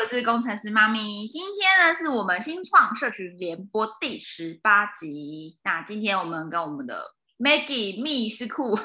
我是工程师妈咪。今天呢，是我们新创社群联播第十八集。那今天我们跟我们的 Maggie 密斯库，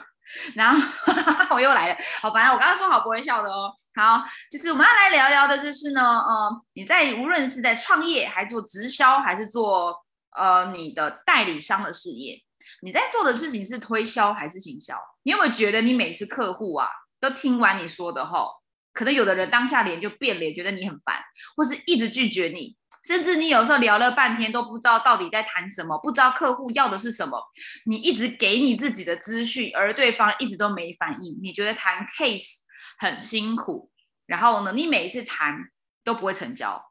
然后 我又来了。好，反正我刚刚说好不会笑的哦。好，就是我们要来聊聊的，就是呢，呃，你在无论是在创业，还做直销，还是做呃你的代理商的事业，你在做的事情是推销还是行销？你有没有觉得你每次客户啊，都听完你说的后？可能有的人当下脸就变了，觉得你很烦，或是一直拒绝你，甚至你有时候聊了半天都不知道到底在谈什么，不知道客户要的是什么，你一直给你自己的资讯，而对方一直都没反应，你觉得谈 case 很辛苦，然后呢，你每一次谈都不会成交。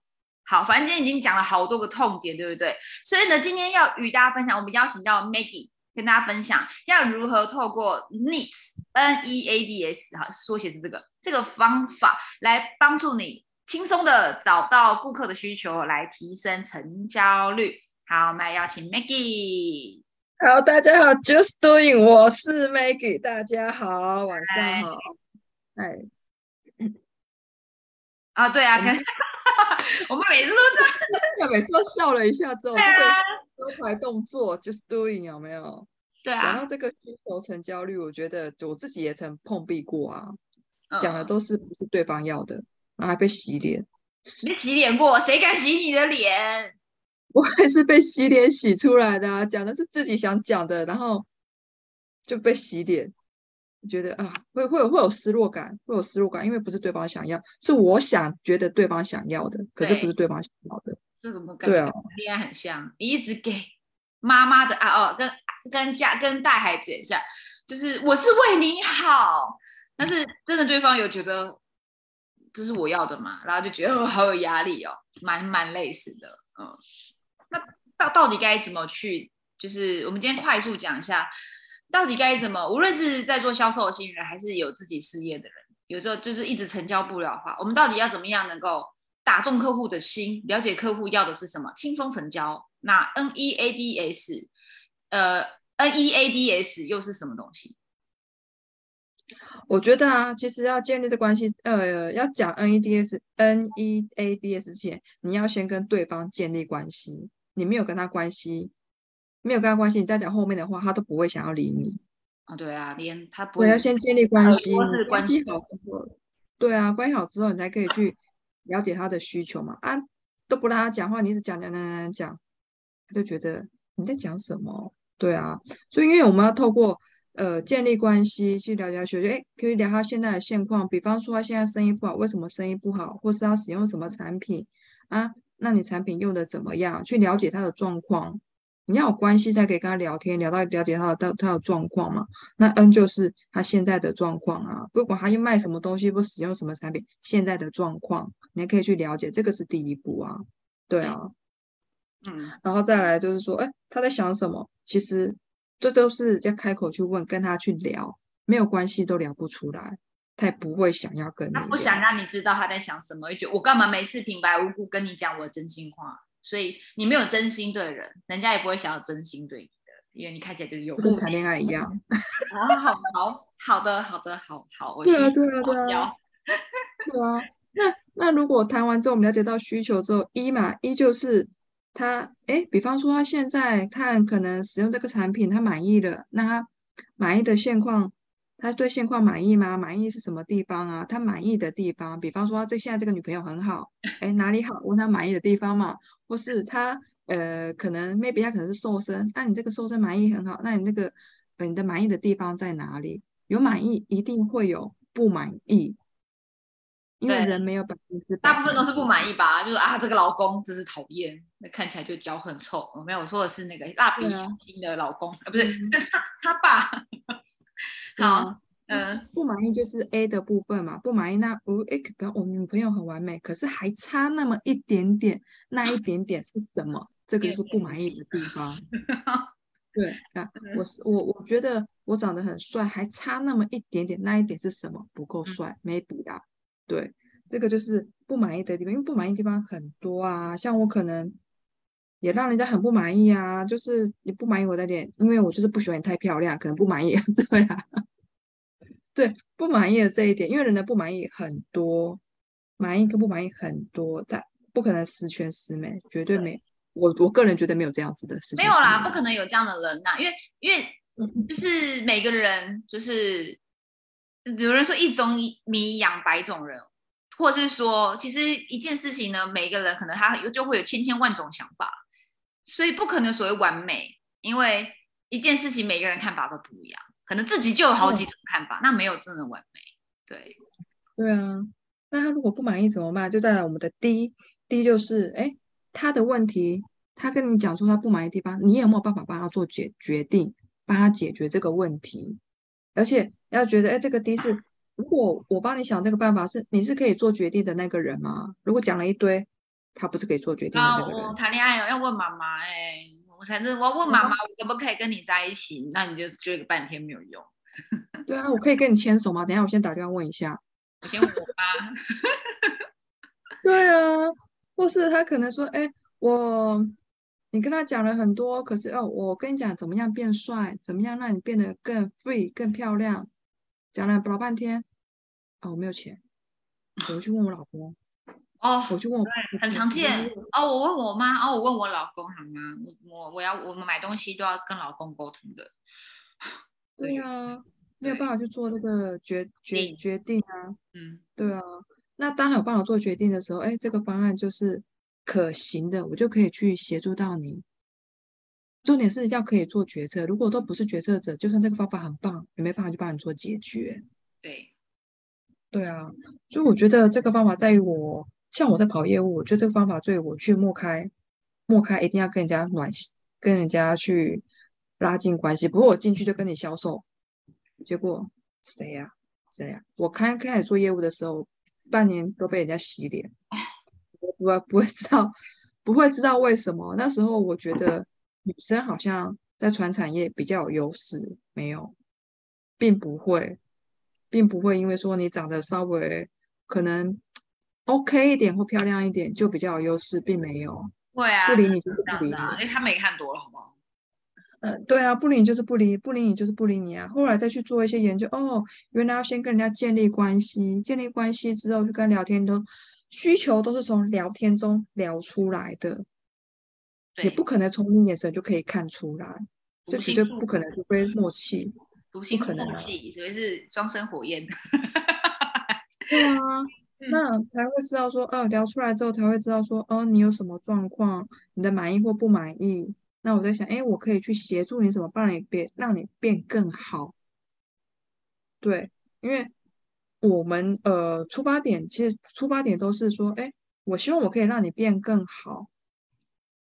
好，反正今天已经讲了好多个痛点，对不对？所以呢，今天要与大家分享，我们邀请到 Maggie。跟大家分享要如何透过 Needs N E A D S 哈缩写是这个这个方法来帮助你轻松的找到顾客的需求，来提升成交率。好，我们来邀请 Maggie。好，大家好，Just Doing，我是 Maggie。大家好，晚上好。哎，啊，对啊，跟 我们每次都这样，每次都笑了一下之后，这个。招牌动作 just doing 有没有？对啊。然后这个需求成交率，我觉得我自己也曾碰壁过啊。讲的都是不是对方要的，然后还被洗脸。你洗脸过？谁敢洗你的脸？我还是被洗脸洗出来的啊。讲的是自己想讲的，然后就被洗脸。觉得啊，会会有会有失落感，会有失落感，因为不是对方想要，是我想觉得对方想要的，可是不是对方想要的。这怎么感觉恋爱很像？你一直给妈妈的啊哦，跟跟家跟带孩子也像，就是我是为你好，但是真的对方有觉得这是我要的嘛？然后就觉得 好有压力哦，蛮蛮类似的，嗯。那到到底该怎么去？就是我们今天快速讲一下，到底该怎么？无论是在做销售新人，还是有自己事业的人，有时候就是一直成交不了的话，我们到底要怎么样能够？打中客户的心，了解客户要的是什么，轻松成交。那 N E A D S，呃，N E A D S 又是什么东西？我觉得啊，其实要建立这关系，呃，要讲 N E D S，N E A D S 前，你要先跟对方建立关系。你没有跟他关系，没有跟他关系，你再讲后面的话，他都不会想要理你。啊，对啊，连他不会。要先建立关系，关系好之后，对啊，关系好之后，你才可以去。了解他的需求嘛？啊，都不让他讲话，你一直讲讲讲讲讲，他就觉得你在讲什么？对啊，所以因为我们要透过呃建立关系去了解需求，哎，可以聊他现在的现况，比方说他现在生意不好，为什么生意不好，或是他使用什么产品啊？那你产品用的怎么样？去了解他的状况。你要有关系才可以跟他聊天，聊到了解他的他的状况嘛。那 N 就是他现在的状况啊，不管他要卖什么东西，不使用什么产品，现在的状况，你也可以去了解，这个是第一步啊。对啊，嗯，然后再来就是说，哎，他在想什么？其实这都是要开口去问，跟他去聊，没有关系都聊不出来，他也不会想要跟你。他不想让你知道他在想什么，就我干嘛没事平白无故跟你讲我的真心话？所以你没有真心对人，人家也不会想要真心对你的，因为你看起来就是有跟谈恋爱一样。啊，好好好的好的好好，对啊对啊对啊，对啊。那那如果谈完之后，我们了解到需求之后，一嘛一就是他，哎，比方说他现在看可能使用这个产品，他满意了，那他满意的现况。他对现况满意吗？满意是什么地方啊？他满意的地方，比方说这现在这个女朋友很好，哎，哪里好？问他满意的地方嘛，或是他呃，可能 maybe 他可能是瘦身，那你这个瘦身满意很好，那你那个呃，你的满意的地方在哪里？有满意，一定会有不满意，因为人没有百分之百，大部分都是不满意吧？就是啊，这个老公真是讨厌，那看起来就脚很臭。没有，我说的是那个蜡笔小新的老公，啊，不是 他他爸。好，嗯，不满意就是 A 的部分嘛，不满意那我哎，比方我女朋友很完美，可是还差那么一点点，那一点点是什么？这个是不满意的地方。对啊，我是我，我觉得我长得很帅，还差那么一点点，那一点是什么？不够帅，没补的。对，这个就是不满意的地方，因为不满意地方很多啊，像我可能也让人家很不满意啊，就是你不满意我的脸，因为我就是不喜欢你太漂亮，可能不满意。对啊。对不满意的这一点，因为人的不满意很多，满意跟不满意很多，但不可能十全十美，绝对没。我我个人觉得没有这样子的事情。没有啦，不可能有这样的人呐，因为因为就是每个人就是有人说一种米养百种人，或者是说其实一件事情呢，每个人可能他有就会有千千万种想法，所以不可能所谓完美，因为一件事情每个人看法都不一样，可能自己就有好几种看法，那没有真的完美。对，对啊，那他如果不满意怎么办？就在我们的第一第一就是，哎，他的问题，他跟你讲出他不满意的地方，你有没有办法帮他做决决定，帮他解决这个问题？而且要觉得，哎，这个 D 是，如果我帮你想这个办法，是你是可以做决定的那个人吗？如果讲了一堆，他不是可以做决定的那个人？我谈恋爱要问妈妈，哎，我才是我要问妈妈，我可不可以跟你在一起？那你就追个半天没有用。对啊，我可以跟你牵手吗？等下我先打电话问一下。我先问我妈。对啊，或是他可能说：“哎，我你跟他讲了很多，可是哦，我跟你讲怎么样变帅，怎么样让你变得更 free、更漂亮，讲了老半天。哦，我没有钱，我去问我老公。哦，我就问我，很常见。哦，我问我妈，哦，我问我老公好吗？我我我要我们买东西都要跟老公沟通的。对啊，没有办法去做这个决决决定啊。嗯，对啊。那当有办法做决定的时候，哎，这个方案就是可行的，我就可以去协助到你。重点是要可以做决策。如果都不是决策者，就算这个方法很棒，也没办法去帮你做解决。对，对啊。所以我觉得这个方法在于我，像我在跑业务，我觉得这个方法对我去莫开，莫开一定要跟人家暖，跟人家去。拉近关系，不过我进去就跟你销售，结果谁呀？谁呀？我开开始做业务的时候，半年都被人家洗脸，我不不会知道，不会知道为什么。那时候我觉得女生好像在传产业比较有优势，没有，并不会，并不会因为说你长得稍微可能 OK 一点或漂亮一点就比较有优势，并没有。会啊，不理你就是不理你，因为他没看多了，好不好？嗯，对啊，不理你就是不理，不理你就是不理你啊。后来再去做一些研究，哦，原来要先跟人家建立关系，建立关系之后就跟聊天，中需求都是从聊天中聊出来的，也不可能从你眼神就可以看出来，这绝对不可能，除非默契，不可能，除非是双生火焰。对啊，那才会知道说，哦，聊出来之后才会知道说，哦，你有什么状况，你的满意或不满意。那我在想，哎，我可以去协助你，怎么帮你变，让你变更好？对，因为我们呃出发点其实出发点都是说，哎，我希望我可以让你变更好。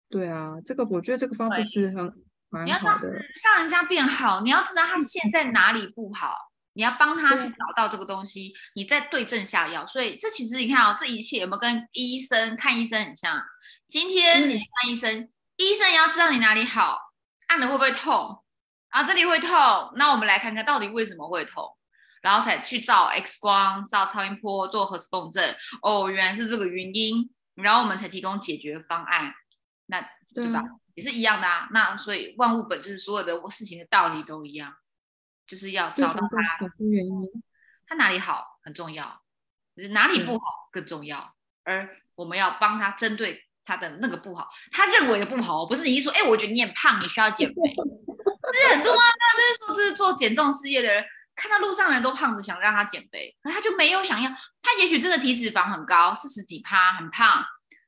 对啊，这个我觉得这个方式是很蛮好的，让人家变好。你要知道他现在哪里不好，你要帮他去找到这个东西，你再对症下药。所以这其实你看哦，这一切有没有跟医生看医生很像？今天你看医生。医生也要知道你哪里好，按了会不会痛啊？这里会痛，那我们来看看到底为什么会痛，然后才去照 X 光、照超音波、做核磁共振。哦，原来是这个原因，然后我们才提供解决方案。那对吧？也是一样的啊。那所以万物本就是所有的事情的道理都一样，就是要找到他原因，他哪里好很重要，哪里不好更重要，而我们要帮他针对。他的那个不好，他认为的不好，不是你一说，哎，我觉得你很胖，你需要减肥。这是很多啊，那就是说，这是做减重事业的人，看到路上人都胖子，想让他减肥，可他就没有想要。他也许真的体脂肪很高，四十几趴，很胖，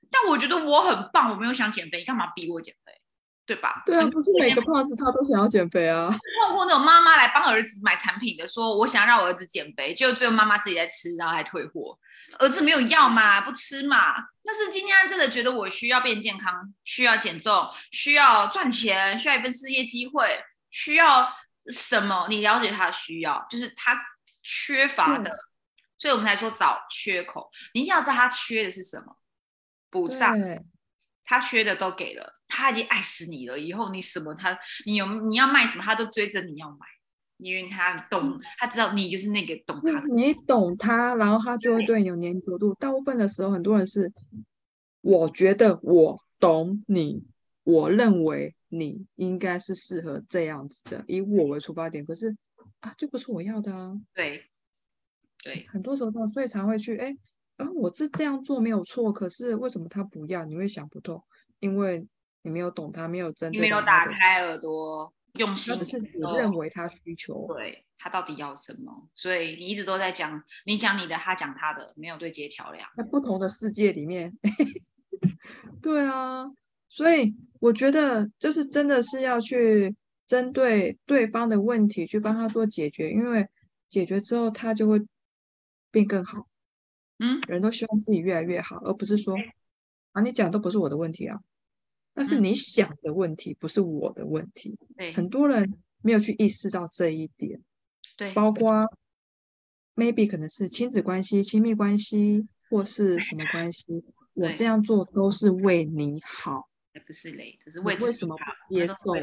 但我觉得我很棒，我没有想减肥，你干嘛逼我减肥？对吧？对啊，不是每个胖子他都想要减肥啊。碰过那种妈妈来帮儿子买产品的，说我想要让我儿子减肥，就最后妈妈自己在吃，然后还退货。儿子没有要嘛，不吃嘛。但是今天真的觉得我需要变健康，需要减重，需要赚钱，需要一份事业机会，需要什么？你了解他的需要，就是他缺乏的，所以我们才说找缺口。你一定要知道他缺的是什么，补上。他缺的都给了，他已经爱死你了。以后你什么他，你有你要卖什么，他都追着你要买。因为他懂，他知道你就是那个懂他的。你懂他，然后他就会对你有粘着度。大部分的时候，很多人是，我觉得我懂你，我认为你应该是适合这样子的，以我为出发点。可是啊，就不是我要的啊。对，对，很多时候，所以才会去，哎，啊，我是这样做没有错，可是为什么他不要？你会想不透，因为你没有懂他，没有针对，没有打开耳朵，用心，只是你认为他需求，对他到底要什么？所以你一直都在讲，你讲你的，他讲他的，没有对接桥梁。在不同的世界里面，对啊，所以我觉得就是真的是要去针对对方的问题去帮他做解决，因为解决之后他就会变更好。嗯，人都希望自己越来越好，而不是说啊，你讲都不是我的问题啊，那是你想的问题，不是我的问题。对，很多人没有去意识到这一点。对，包括 maybe 可能是亲子关系、亲密关系，或是什么关系，我这样做都是为你好，不是嘞，只是为为什么接受？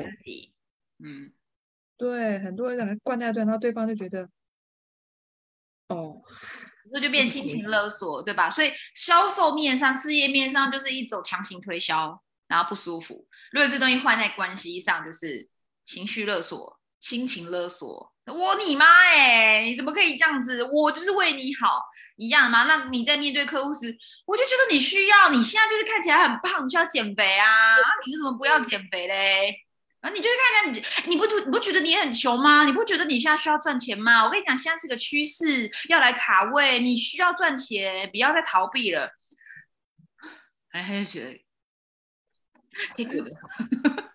嗯，对，很多人灌在对，然后对方就觉得，哦。那就变亲情勒索，对吧？所以销售面上、事业面上就是一种强行推销，然后不舒服。如果这东西换在关系上，就是情绪勒索、亲情勒索。我你妈哎，你怎么可以这样子？我就是为你好，一样吗？那你在面对客户时，我就觉得你需要，你现在就是看起来很胖，你需要减肥啊？你为什么不要减肥嘞？啊，你就是看看你，你不不不觉得你很穷吗？你不觉得你现在需要赚钱吗？我跟你讲，现在是个趋势，要来卡位，你需要赚钱，不要再逃避了。哎，他就觉得，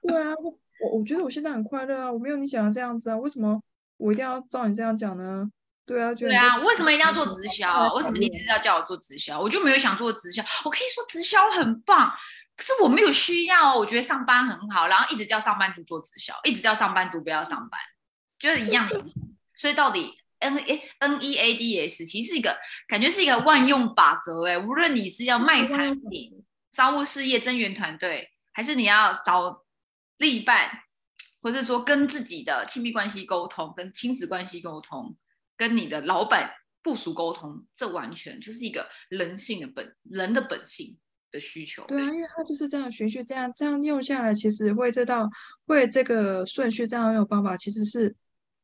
对啊，我我觉得我现在很快乐啊，我没有你想的这样子啊，为什么我一定要照你这样讲呢？对啊，对啊，为什么一定要做直销？为什么你一直要叫我做直销？我就没有想做直销，我可以说直销很棒。可是我没有需要，我觉得上班很好，然后一直叫上班族做直销，一直叫上班族不要上班，就是一样的。所以到底 N A N E A D S 其实是一个感觉是一个万用法则哎，无论你是要卖产品、商务事业增援团队，还是你要找另一半，或者说跟自己的亲密关系沟通、跟亲子关系沟通、跟你的老板部署沟通，这完全就是一个人性的本人的本性。的需求对啊，因为他就是这样循序，这样这样用下来，其实会这道会这个顺序这样用方法，其实是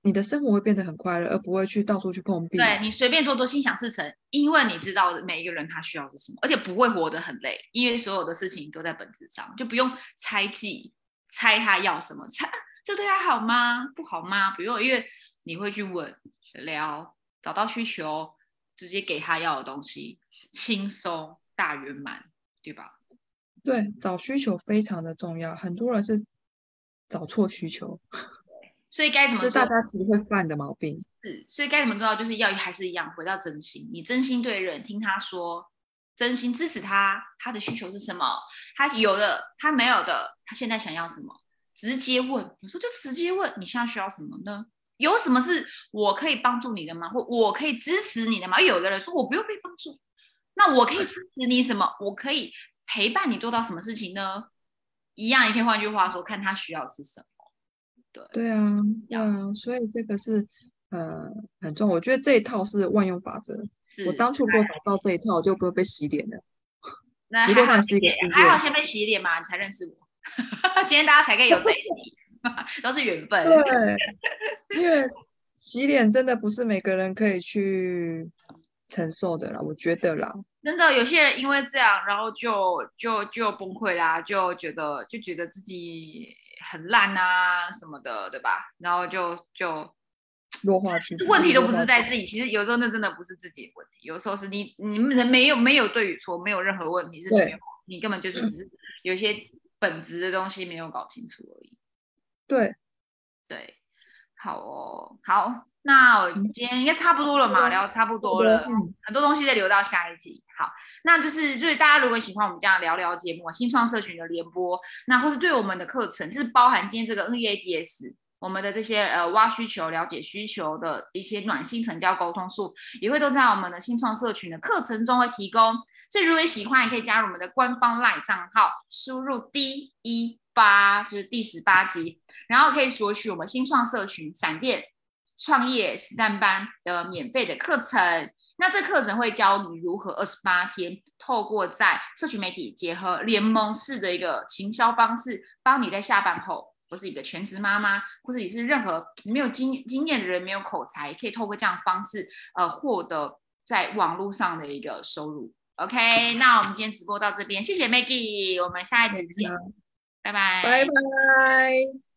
你的生活会变得很快乐，而不会去到处去碰壁。对你随便做都心想事成，因为你知道每一个人他需要是什么，而且不会活得很累，因为所有的事情都在本质上，就不用猜忌猜他要什么，猜这对他好吗？不好吗？不用，因为你会去问聊，找到需求，直接给他要的东西，轻松大圆满。对吧？对，找需求非常的重要。很多人是找错需求，所以该怎么做？大家其实会犯的毛病。是，所以该怎么做到？就是要还是一样，回到真心。你真心对人，听他说，真心支持他。他的需求是什么？他有的，他没有的，他现在想要什么？直接问，有时候就直接问，你现在需要什么呢？有什么是我可以帮助你的吗？或我可以支持你的吗？有的人说我不用被帮助。那我可以支持你什么？我可以陪伴你做到什么事情呢？一样，你可以换句话说，看他需要是什么。对对啊，对啊，所以这个是呃很重。我觉得这一套是万用法则。我当初如果打造这一套，我就不会被洗脸了。那 还好，还好先被洗脸嘛，你才认识我。今天大家才可以有这一集，都是缘分。对，因为洗脸真的不是每个人可以去承受的啦，我觉得啦。真的，有些人因为这样，然后就就就崩溃啦，就觉得就觉得自己很烂啊什么的，对吧？然后就就 弱化其实。问题都不是在自己，其实有时候那真的不是自己的问题，有时候是你你们人没有没有对与错，没有任何问题，是没有你根本就是只是有些本质的东西没有搞清楚而已。对对，好哦，好。那我今天应该差不多了嘛，聊差不多了，很多东西再留到下一集。好，那就是就是大家如果喜欢我们这样聊聊节目，新创社群的联播，那或是对我们的课程，就是包含今天这个 NEADS，我们的这些呃挖需求、了解需求的一些暖心成交沟通术，也会都在我们的新创社群的课程中会提供。所以如果喜欢，也可以加入我们的官方 LINE 账号，输入 D 一八，就是第十八集，然后可以索取我们新创社群闪电。创业实战班的免费的课程，那这课程会教你如何二十八天，透过在社群媒体结合联盟式的一个行销方式，帮你在下班后，或是你的全职妈妈，或者你是任何没有经经验的人，没有口才，可以透过这样方式，呃，获得。在网络上的一个收入。OK，那我们今天直播到这边，谢谢 Maggie，我们下一集见，拜拜，拜拜。